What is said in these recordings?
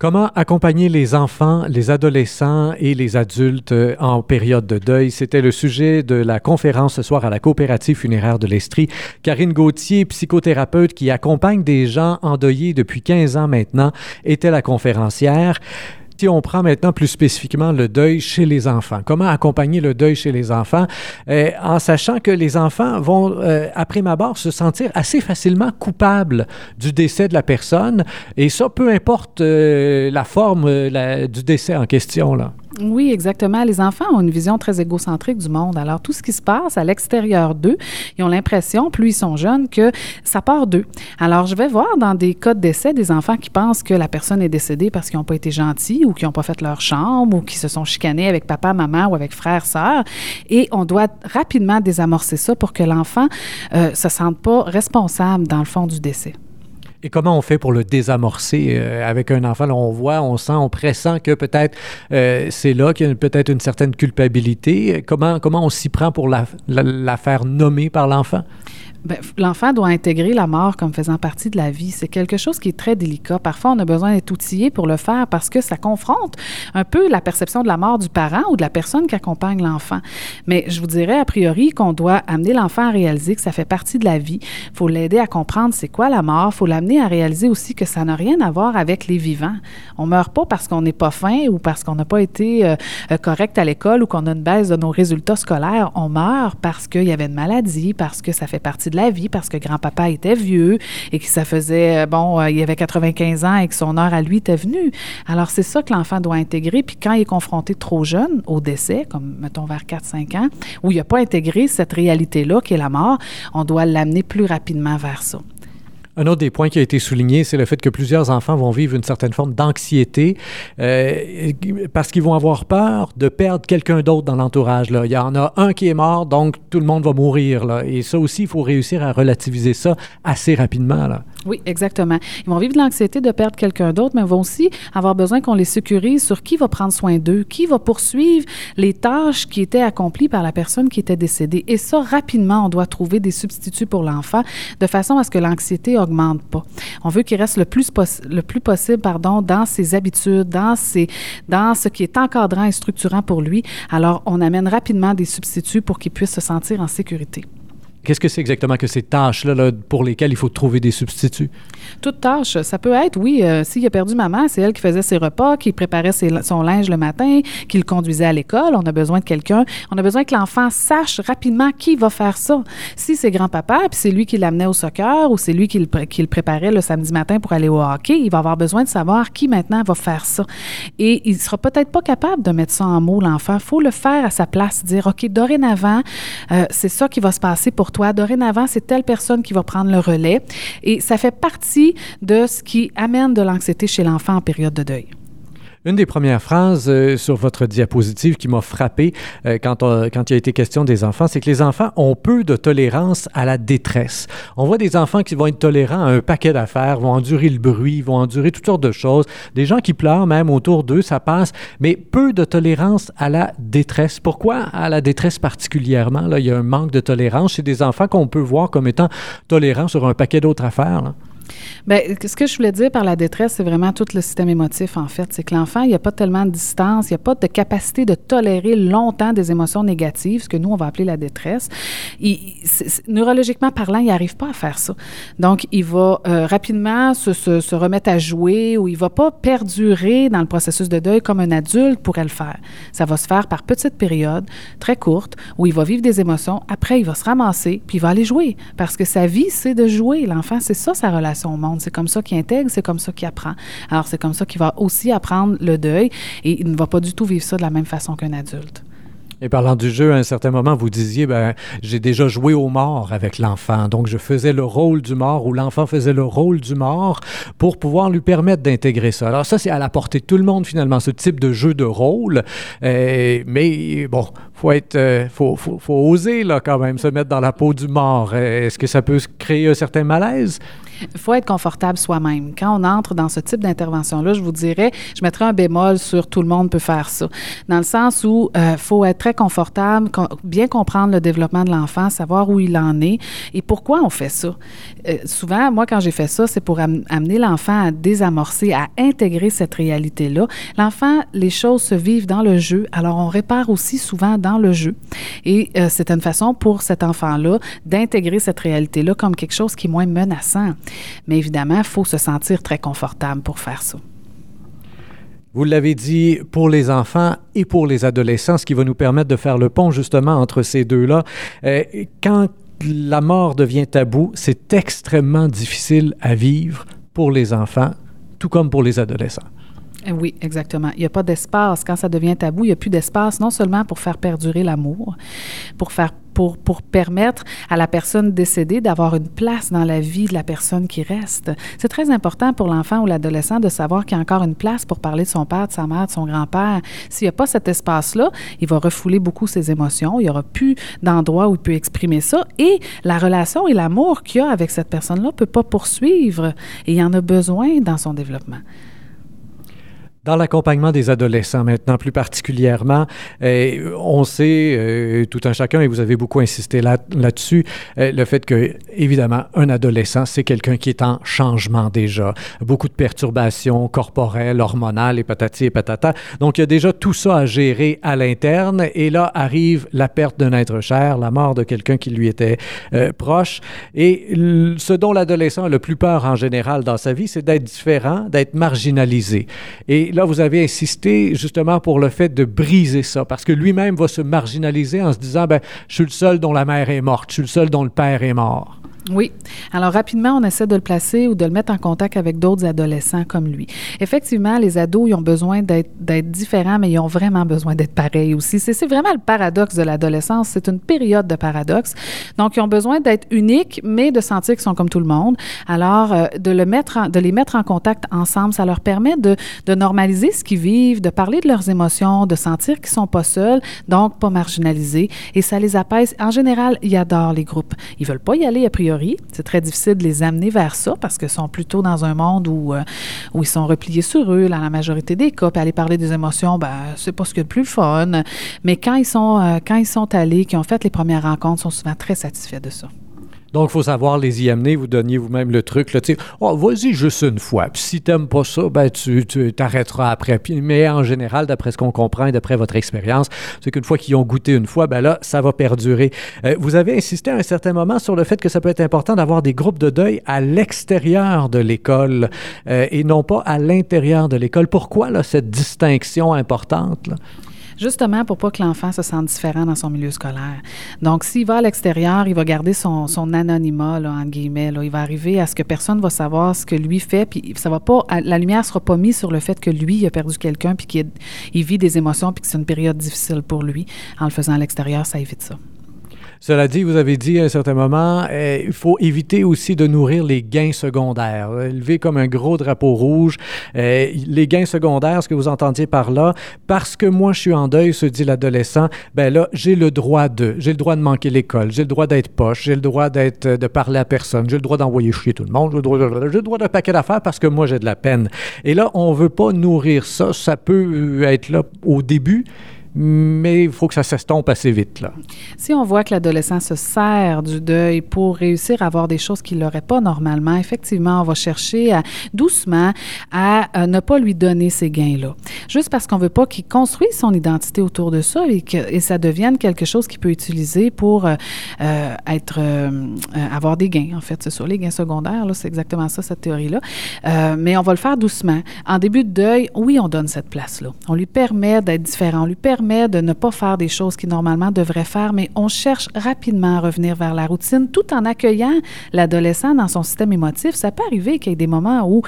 Comment accompagner les enfants, les adolescents et les adultes euh, en période de deuil? C'était le sujet de la conférence ce soir à la coopérative funéraire de l'Estrie. Karine Gauthier, psychothérapeute qui accompagne des gens endeuillés depuis 15 ans maintenant, était la conférencière. Si on prend maintenant plus spécifiquement le deuil chez les enfants, comment accompagner le deuil chez les enfants? Euh, en sachant que les enfants vont, euh, après ma barre, se sentir assez facilement coupables du décès de la personne et ça, peu importe euh, la forme du décès en question. Là. Oui, exactement. Les enfants ont une vision très égocentrique du monde. Alors, tout ce qui se passe à l'extérieur d'eux, ils ont l'impression, plus ils sont jeunes, que ça part d'eux. Alors, je vais voir dans des cas de décès des enfants qui pensent que la personne est décédée parce qu'ils n'ont pas été gentils ou qu'ils n'ont pas fait leur chambre ou qui se sont chicanés avec papa, maman ou avec frère, sœur. Et on doit rapidement désamorcer ça pour que l'enfant euh, se sente pas responsable, dans le fond, du décès. Et comment on fait pour le désamorcer euh, avec un enfant? On voit, on sent, on pressent que peut-être euh, c'est là qu'il y a peut-être une certaine culpabilité. Comment, comment on s'y prend pour la faire nommer par l'enfant? Ben, l'enfant doit intégrer la mort comme faisant partie de la vie. C'est quelque chose qui est très délicat. Parfois, on a besoin d'être outillé pour le faire parce que ça confronte un peu la perception de la mort du parent ou de la personne qui accompagne l'enfant. Mais je vous dirais a priori qu'on doit amener l'enfant à réaliser que ça fait partie de la vie. Il faut l'aider à comprendre c'est quoi la mort. Il faut l'amener à réaliser aussi que ça n'a rien à voir avec les vivants. On meurt pas parce qu'on n'est pas fin ou parce qu'on n'a pas été euh, euh, correct à l'école ou qu'on a une baisse de nos résultats scolaires. On meurt parce qu'il y avait une maladie, parce que ça fait partie de la vie parce que grand-papa était vieux et que ça faisait, euh, bon, euh, il avait 95 ans et que son heure à lui était venue. Alors, c'est ça que l'enfant doit intégrer. Puis quand il est confronté trop jeune au décès, comme mettons vers 4-5 ans, où il n'a pas intégré cette réalité-là qui est la mort, on doit l'amener plus rapidement vers ça. Un autre des points qui a été souligné, c'est le fait que plusieurs enfants vont vivre une certaine forme d'anxiété euh, parce qu'ils vont avoir peur de perdre quelqu'un d'autre dans l'entourage. Il y en a un qui est mort, donc tout le monde va mourir. Là. Et ça aussi, il faut réussir à relativiser ça assez rapidement. Là. Oui, exactement. Ils vont vivre de l'anxiété de perdre quelqu'un d'autre, mais vont aussi avoir besoin qu'on les sécurise sur qui va prendre soin d'eux, qui va poursuivre les tâches qui étaient accomplies par la personne qui était décédée. Et ça, rapidement, on doit trouver des substituts pour l'enfant de façon à ce que l'anxiété augmente pas. On veut qu'il reste le plus, le plus possible pardon, dans ses habitudes, dans, ses, dans ce qui est encadrant et structurant pour lui. Alors, on amène rapidement des substituts pour qu'il puisse se sentir en sécurité. Qu'est-ce que c'est exactement que ces tâches-là pour lesquelles il faut trouver des substituts? Toute tâche, ça peut être, oui, euh, s'il a perdu maman, c'est elle qui faisait ses repas, qui préparait son linge le matin, qui le conduisait à l'école. On a besoin de quelqu'un. On a besoin que l'enfant sache rapidement qui va faire ça. Si c'est grand-papa, puis c'est lui qui l'amenait au soccer ou c'est lui qui le, préparait le samedi matin pour aller au hockey, il va avoir besoin de savoir qui maintenant va faire ça. Et il sera peut-être pas capable de mettre ça en mots, l'enfant. Il faut le faire à sa place, dire, OK, dorénavant, euh, c'est ça qui va se passer pour toi. Dorénavant, c'est telle personne qui va prendre le relais. Et ça fait partie de ce qui amène de l'anxiété chez l'enfant en période de deuil. Une des premières phrases euh, sur votre diapositive qui m'a frappé euh, quand, il a été question des enfants, c'est que les enfants ont peu de tolérance à la détresse. On voit des enfants qui vont être tolérants à un paquet d'affaires, vont endurer le bruit, vont endurer toutes sortes de choses. Des gens qui pleurent même autour d'eux, ça passe, mais peu de tolérance à la détresse. Pourquoi à la détresse particulièrement? Là, il y a un manque de tolérance chez des enfants qu'on peut voir comme étant tolérants sur un paquet d'autres affaires. Bien, ce que je voulais dire par la détresse, c'est vraiment tout le système émotif, en fait. C'est que l'enfant, il n'y a pas tellement de distance, il n'y a pas de capacité de tolérer longtemps des émotions négatives, ce que nous, on va appeler la détresse. neurologiquement parlant, il n'arrive pas à faire ça. Donc, il va euh, rapidement se, se, remettre à jouer ou il ne va pas perdurer dans le processus de deuil comme un adulte pourrait le faire. Ça va se faire par petites périodes, très courtes, où il va vivre des émotions. Après, il va se ramasser, puis il va aller jouer. Parce que sa vie, c'est de jouer. L'enfant, c'est ça sa relation son monde. C'est comme ça qu'il intègre, c'est comme ça qu'il apprend. Alors, c'est comme ça qu'il va aussi apprendre le deuil et il ne va pas du tout vivre ça de la même façon qu'un adulte. Et parlant du jeu, à un certain moment, vous disiez, ben, j'ai déjà joué au mort avec l'enfant. Donc, je faisais le rôle du mort ou l'enfant faisait le rôle du mort pour pouvoir lui permettre d'intégrer ça. Alors, ça, c'est à la portée de tout le monde, finalement, ce type de jeu de rôle. Euh, mais bon, faut être, euh, faut, faut, oser, là, quand même, se mettre dans la peau du mort. Est-ce que ça peut créer un certain malaise? Il faut être confortable soi-même. Quand on entre dans ce type d'intervention-là, je vous dirais, je mettrais un bémol sur tout le monde peut faire ça. Dans le sens où il euh, faut être très confortable, bien comprendre le développement de l'enfant, savoir où il en est et pourquoi on fait ça. Euh, souvent, moi, quand j'ai fait ça, c'est pour amener l'enfant à désamorcer, à intégrer cette réalité-là. L'enfant, les choses se vivent dans le jeu, alors on répare aussi souvent dans le jeu. Et euh, c'est une façon pour cet enfant-là d'intégrer cette réalité-là comme quelque chose qui est moins menaçant. Mais évidemment, il faut se sentir très confortable pour faire ça. Vous l'avez dit, pour les enfants et pour les adolescents, ce qui va nous permettre de faire le pont justement entre ces deux-là. Euh, quand la mort devient tabou, c'est extrêmement difficile à vivre pour les enfants, tout comme pour les adolescents. Eh oui, exactement. Il n'y a pas d'espace. Quand ça devient tabou, il n'y a plus d'espace, non seulement pour faire perdurer l'amour, pour faire pour, pour, permettre à la personne décédée d'avoir une place dans la vie de la personne qui reste. C'est très important pour l'enfant ou l'adolescent de savoir qu'il y a encore une place pour parler de son père, de sa mère, de son grand-père. S'il n'y a pas cet espace-là, il va refouler beaucoup ses émotions. Il n'y aura plus d'endroit où il peut exprimer ça. Et la relation et l'amour qu'il a avec cette personne-là ne peut pas poursuivre. Et il en a besoin dans son développement. Dans l'accompagnement des adolescents maintenant plus particulièrement, euh, on sait euh, tout un chacun, et vous avez beaucoup insisté là, dessus euh, le fait que, évidemment, un adolescent, c'est quelqu'un qui est en changement déjà. Beaucoup de perturbations corporelles, hormonales et patati et patata. Donc, il y a déjà tout ça à gérer à l'interne. Et là arrive la perte d'un être cher, la mort de quelqu'un qui lui était proche. Et ce dont l'adolescent a le plus peur en général dans sa vie, c'est d'être différent, d'être marginalisé. Et là, vous avez insisté justement pour le fait de briser ça, parce que lui-même va se marginaliser en se disant, ben, je suis le seul dont la mère est morte, je suis le seul dont le père est mort. Oui. Alors, rapidement, on essaie de le placer ou de le mettre en contact avec d'autres adolescents comme lui. Effectivement, les ados, ils ont besoin d'être différents, mais ils ont vraiment besoin d'être pareils aussi. C'est vraiment le paradoxe de l'adolescence. C'est une période de paradoxe. Donc, ils ont besoin d'être uniques, mais de sentir qu'ils sont comme tout le monde. Alors, euh, de, le mettre de les mettre en contact ensemble, ça leur permet de, de normaliser ce qu'ils vivent, de parler de leurs émotions, de sentir qu'ils sont pas seuls, donc pas marginalisés. Et ça les apaise. En général, ils adorent les groupes. Ils veulent pas y aller a priori c'est très difficile de les amener vers ça parce qu'ils sont plutôt dans un monde où, euh, ils sont repliés sur eux, dans la majorité des cas. Puis aller parler des émotions, ben, c'est pas ce qu'il y a de plus fun. Mais quand ils sont, euh, quand ils sont allés, qui ont fait les premières rencontres, sont souvent très satisfaits de ça. Donc, il faut savoir les y amener. Vous donniez vous-même le truc. Là, oh, vas-y juste une fois. Puis si tu n'aimes pas ça, ben, tu t'arrêteras après. mais en général, d'après ce qu'on comprend et d'après votre expérience, c'est qu'une fois qu'ils ont goûté une fois, ben là, ça va perdurer. Euh, vous avez insisté à un certain moment sur le fait que ça peut être important d'avoir des groupes de deuil à l'extérieur de l'école euh, et non pas à l'intérieur de l'école. Pourquoi cette distinction importante? Justement pour pas que l'enfant se sente différent dans son milieu scolaire. Donc, s'il va à l'extérieur, il va garder son, anonymat, là, guillemets. Il va arriver à ce que personne va savoir ce que lui fait, puis ça va pas, la lumière sera pas mise sur le fait que lui, a perdu quelqu'un, puis qu'il vit des émotions, puis que c'est une période difficile pour lui. En le faisant à l'extérieur, ça évite ça. Cela dit, vous avez dit à un certain moment, eh, il faut éviter aussi de nourrir les gains secondaires. Élever comme un gros drapeau rouge. Eh, les gains secondaires, ce que vous entendiez par là, parce que moi je suis en deuil, se dit l'adolescent, ben là, j'ai le droit de, j'ai le droit de manquer l'école, j'ai le droit d'être poche, j'ai le droit d'être, de parler à personne, j'ai le droit d'envoyer chier tout le monde, j'ai le droit, j'ai le droit d'un paquet d'affaires parce que moi j'ai de la peine. Et là, on veut pas nourrir ça. Ça peut être là au début, mais il faut que ça s'estompe assez vite. Là. Si on voit que l'adolescent se sert du deuil pour réussir à avoir des choses qu'il n'aurait pas normalement, effectivement, on va chercher doucement à, ne pas lui donner ces gains-là. Juste parce qu'on ne veut pas qu'il construise son identité autour de ça et que et ça devienne quelque chose qu'il peut utiliser pour euh, euh, être, euh, avoir des gains, en fait. C'est sur les gains secondaires, c'est exactement ça, cette théorie-là. mais on va le faire doucement. En début de deuil, oui, on donne cette place-là. On lui permet d'être différent, on lui permet de ne pas faire des choses qu'il normalement devrait faire, mais on cherche rapidement à revenir vers la routine tout en accueillant l'adolescent dans son système émotif. Ça peut arriver qu'il y ait des moments où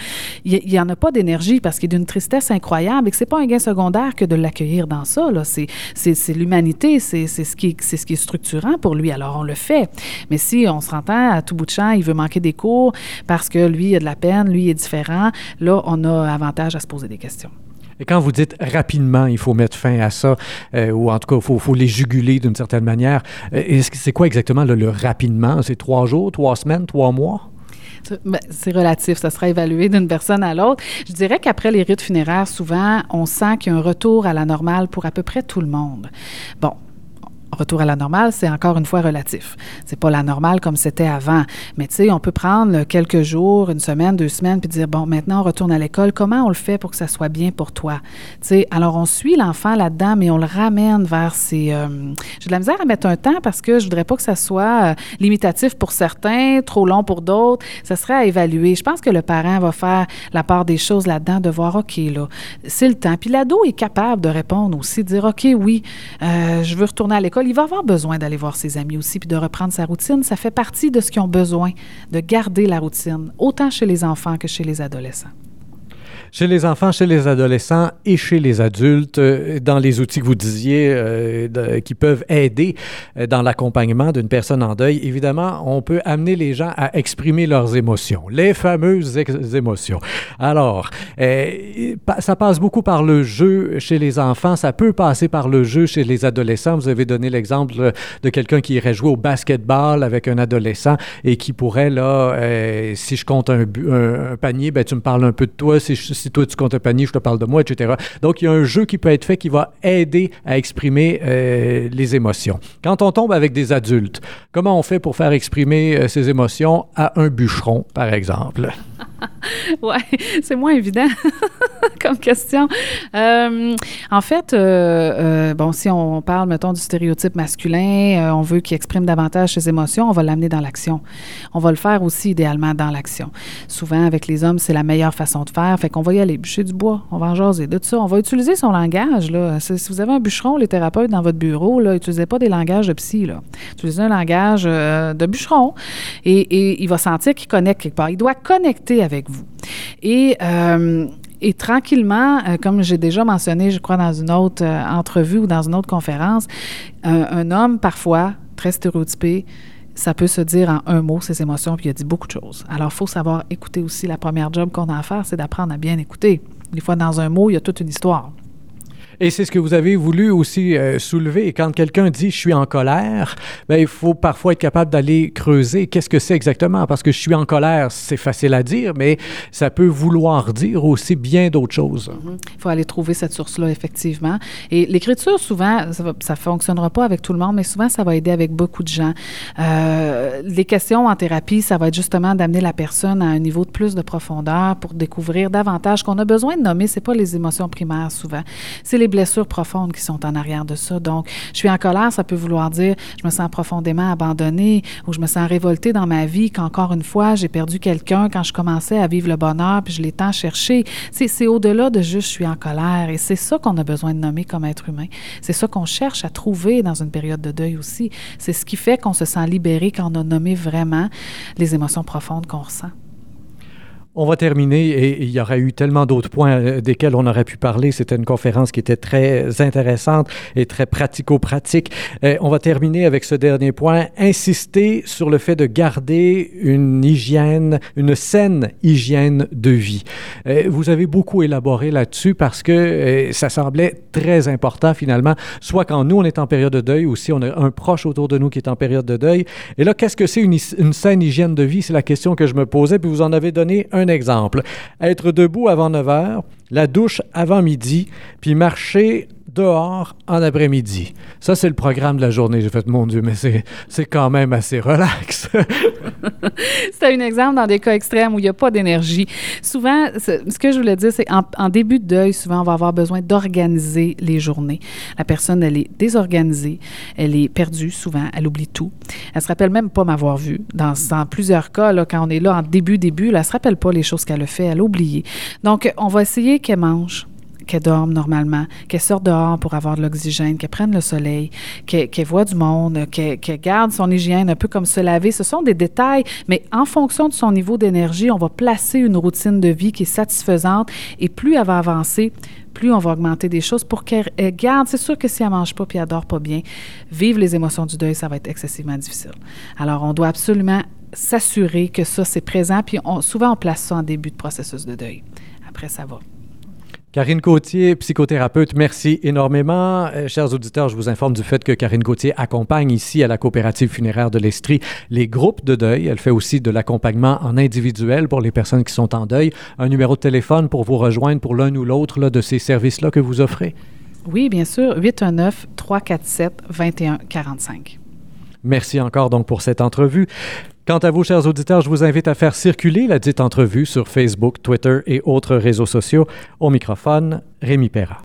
il n'y en a pas d'énergie parce qu'il a d'une tristesse incroyable et que c'est pas un gain secondaire que de l'accueillir dans ça. C'est l'humanité, c'est ce, qui est, ce qui est structurant pour lui. Alors, on le fait. Mais si on se rentend à tout bout de champ, il veut manquer des cours parce que lui, il a de la peine, lui, il est différent, là, on a avantage à se poser des questions. Et quand vous dites rapidement, il faut mettre fin à ça, euh, ou en tout cas, il faut, les juguler d'une certaine manière, euh, c'est quoi exactement le rapidement? C'est trois jours, trois semaines, trois mois? Ben, c'est relatif, ça sera évalué d'une personne à l'autre. Je dirais qu'après les rites funéraires, souvent, on sent qu'il y a un retour à la normale pour à peu près tout le monde. Bon, retour à la normale, c'est encore une fois relatif. C'est pas la normale comme c'était avant. Mais tu sais, on peut prendre quelques jours, une semaine, deux semaines, puis dire, bon, maintenant on retourne à l'école. Comment on le fait pour que ça soit bien pour toi? Tu sais, alors on suit l'enfant là-dedans, mais on le ramène vers ses... Euh, j'ai de la misère à mettre un temps parce que je voudrais pas que ça soit euh, limitatif pour certains, trop long pour d'autres. Ça serait à évaluer. Je pense que le parent va faire la part des choses là-dedans, de voir, OK, là, c'est le temps. Puis l'ado est capable de répondre aussi, de dire, OK, oui, euh, je veux retourner à l'école il va avoir besoin d'aller voir ses amis aussi puis de reprendre sa routine. Ça fait partie de ce qu'ils ont besoin, de garder la routine, autant chez les enfants que chez les adolescents chez les enfants, chez les adolescents et chez les adultes, euh, dans les outils que vous disiez euh, qui peuvent aider euh, dans l'accompagnement d'une personne en deuil, évidemment, on peut amener les gens à exprimer leurs émotions, les fameuses émotions. Alors, ça passe beaucoup par le jeu chez les enfants, ça peut passer par le jeu chez les adolescents. Vous avez donné l'exemple de quelqu'un qui irait jouer au basketball avec un adolescent et qui pourrait, là, si je compte un, panier, ben, tu me parles un peu de toi, si toi tu comptes panier, je te parle de moi, etc. Donc, il y a un jeu qui peut être fait qui va aider à exprimer euh, les émotions. Quand on tombe avec des adultes, comment on fait pour faire exprimer euh, ces émotions à un bûcheron, par exemple? oui, c'est moins évident comme question. Euh, en fait, bon, si on parle, mettons, du stéréotype masculin, on veut qu'il exprime davantage ses émotions, on va l'amener dans l'action. On va le faire aussi idéalement dans l'action. Souvent, avec les hommes, c'est la meilleure façon de faire. Fait qu'on va y aller, bûcher du bois, on va en jaser de tout ça. On va utiliser son langage. Là. Si vous avez un bûcheron, les thérapeutes dans votre bureau, n'utilisez pas des langages de psy. Là. Utilisez un langage euh, de bûcheron et, il va sentir qu'il connecte quelque part. Il doit connecter avec vous. Et euh, et tranquillement, euh, comme j'ai déjà mentionné, je crois, dans une autre entrevue ou dans une autre conférence, un homme, parfois, très stéréotypé, ça peut se dire en un mot, ses émotions, puis il a dit beaucoup de choses. Alors, il faut savoir écouter aussi. La première job qu'on a à faire, c'est d'apprendre à bien écouter. Des fois, dans un mot, il y a toute une histoire. Et c'est ce que vous avez voulu aussi euh, soulever. quand quelqu'un dit je suis en colère, bien, il faut parfois être capable d'aller creuser qu'est-ce que c'est exactement? Parce que je suis en colère, c'est facile à dire, mais ça peut vouloir dire aussi bien d'autres choses. Mm-hmm. Il faut aller trouver cette source-là, effectivement. Et l'écriture, souvent, ça ne fonctionnera pas avec tout le monde, mais souvent, ça va aider avec beaucoup de gens. Euh, les questions en thérapie, ça va être justement d'amener la personne à un niveau de plus de profondeur pour découvrir davantage qu'on a besoin de nommer. C'est pas les émotions primaires souvent. C'est les blessures profondes qui sont en arrière de ça. Donc, je suis en colère, ça peut vouloir dire je me sens profondément abandonnée ou je me sens révoltée dans ma vie qu'encore une fois, j'ai perdu quelqu'un quand je commençais à vivre le bonheur puis je l'ai tant cherché. C'est au-delà de juste je suis en colère et c'est ça qu'on a besoin de nommer comme être humain. C'est ça qu'on cherche à trouver dans une période de deuil aussi. C'est ce qui fait qu'on se sent libéré quand on a nommé vraiment les émotions profondes qu'on ressent. On va terminer et il y aurait eu tellement d'autres points euh, desquels on aurait pu parler. C'était une conférence qui était très intéressante et très pratico-pratique. Euh, on va terminer avec ce dernier point. Insister sur le fait de garder une hygiène, une saine hygiène de vie. Euh, vous avez beaucoup élaboré là-dessus parce que ça semblait très important finalement, soit quand nous on est en période de deuil ou si on a un proche autour de nous qui est en période de deuil. Et là, qu'est-ce que c'est une, saine hygiène de vie? C'est la question que je me posais, puis vous en avez donné un exemple. Être debout avant 9 heures, la douche avant midi, puis marcher dehors en après-midi. Ça, c'est le programme de la journée. J'ai fait, mon Dieu, mais c'est quand même assez relax. c'est un exemple dans des cas extrêmes où il n'y a pas d'énergie. Souvent, ce que je voulais dire, c'est en, début de deuil, souvent, on va avoir besoin d'organiser les journées. La personne, elle est désorganisée, elle est perdue souvent, elle oublie tout. Elle se rappelle même pas m'avoir vu. Dans, dans, plusieurs cas, là, quand on est là en début, début, là, elle se rappelle pas les choses qu'elle a fait, elle a oublié. Donc, on va essayer qu'elle mange qu'elle dorme normalement, qu'elle sorte dehors pour avoir de l'oxygène, qu'elle prenne le soleil, qu'elle voit du monde, qu'elle garde son hygiène, un peu comme se laver. Ce sont des détails, mais en fonction de son niveau d'énergie, on va placer une routine de vie qui est satisfaisante et plus elle va avancer, plus on va augmenter des choses pour qu'elle garde. C'est sûr que si elle mange pas puis elle dort pas bien, vivre les émotions du deuil, ça va être excessivement difficile. Alors, on doit absolument s'assurer que ça, c'est présent, puis souvent, on place ça en début de processus de deuil. Après, ça va. Karine Gauthier, psychothérapeute, merci énormément. Euh, chers auditeurs, je vous informe du fait que Karine Gauthier accompagne ici à la coopérative funéraire de l'Estrie les groupes de deuil. Elle fait aussi de l'accompagnement en individuel pour les personnes qui sont en deuil. Un numéro de téléphone pour vous rejoindre pour l'un ou l'autre de ces services-là que vous offrez? Oui, bien sûr, 819-347-2145. Merci encore donc pour cette entrevue. Quant à vous, chers auditeurs, je vous invite à faire circuler la dite entrevue sur Facebook, Twitter et autres réseaux sociaux. Au microphone, Rémi Perra.